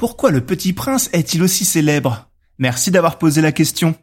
Pourquoi le petit prince est-il aussi célèbre? Merci d'avoir posé la question.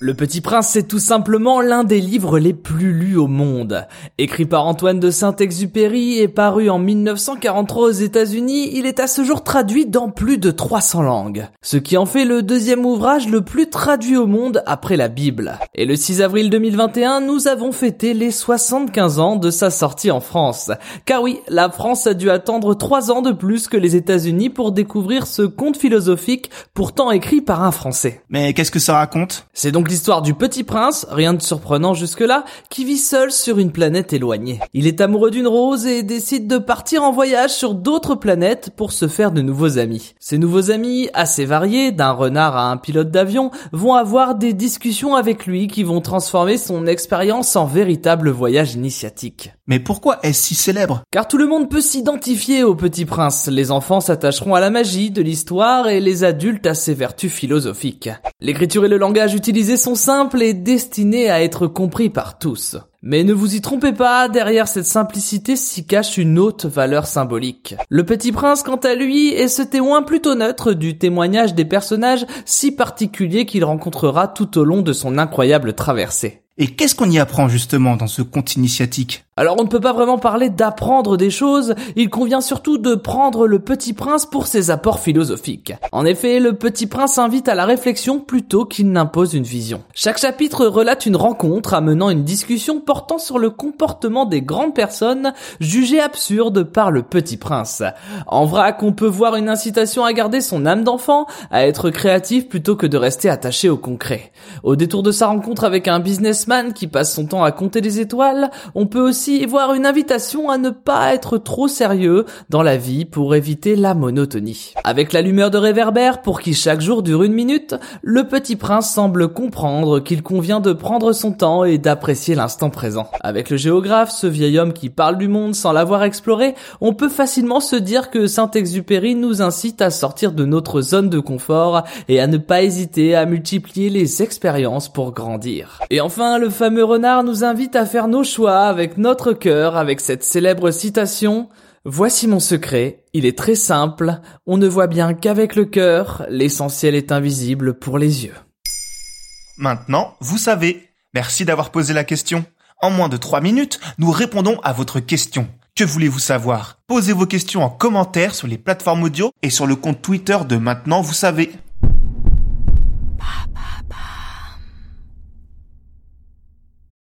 Le Petit Prince, c'est tout simplement l'un des livres les plus lus au monde. Écrit par Antoine de Saint-Exupéry et paru en 1943 aux États-Unis, il est à ce jour traduit dans plus de 300 langues. Ce qui en fait le deuxième ouvrage le plus traduit au monde après la Bible. Et le 6 avril 2021, nous avons fêté les 75 ans de sa sortie en France. Car oui, la France a dû attendre 3 ans de plus que les États-Unis pour découvrir ce conte philosophique pourtant écrit par un Français. Mais qu'est-ce que ça raconte? C'est donc l'histoire du petit prince, rien de surprenant jusque-là, qui vit seul sur une planète éloignée. Il est amoureux d'une rose et décide de partir en voyage sur d'autres planètes pour se faire de nouveaux amis. Ces nouveaux amis, assez variés, d'un renard à un pilote d'avion, vont avoir des discussions avec lui qui vont transformer son expérience en véritable voyage initiatique. Mais pourquoi est-ce si célèbre? Car tout le monde peut s'identifier au petit prince. Les enfants s'attacheront à la magie de l'histoire et les adultes à ses vertus philosophiques. L'écriture et le langage utilisés sont simples et destinés à être compris par tous. Mais ne vous y trompez pas, derrière cette simplicité s'y cache une haute valeur symbolique. Le Petit Prince, quant à lui, est ce témoin plutôt neutre du témoignage des personnages si particuliers qu'il rencontrera tout au long de son incroyable traversée. Et qu'est-ce qu'on y apprend justement dans ce conte initiatique? Alors on ne peut pas vraiment parler d'apprendre des choses, il convient surtout de prendre le petit prince pour ses apports philosophiques. En effet, le petit prince invite à la réflexion plutôt qu'il n'impose une vision. Chaque chapitre relate une rencontre amenant une discussion portant sur le comportement des grandes personnes jugées absurdes par le petit prince. En vrac, on peut voir une incitation à garder son âme d'enfant, à être créatif plutôt que de rester attaché au concret. Au détour de sa rencontre avec un businessman qui passe son temps à compter les étoiles, on peut aussi voir une invitation à ne pas être trop sérieux dans la vie pour éviter la monotonie. Avec la lumière de réverbère pour qui chaque jour dure une minute, le petit prince semble comprendre qu'il convient de prendre son temps et d'apprécier l'instant présent. Avec le géographe, ce vieil homme qui parle du monde sans l'avoir exploré, on peut facilement se dire que Saint-Exupéry nous incite à sortir de notre zone de confort et à ne pas hésiter à multiplier les expériences pour grandir. Et enfin, le fameux renard nous invite à faire nos choix avec notre notre cœur avec cette célèbre citation Voici mon secret, il est très simple, on ne voit bien qu'avec le cœur, l'essentiel est invisible pour les yeux. Maintenant, vous savez. Merci d'avoir posé la question. En moins de trois minutes, nous répondons à votre question. Que voulez-vous savoir? Posez vos questions en commentaire sur les plateformes audio et sur le compte Twitter de Maintenant, vous savez.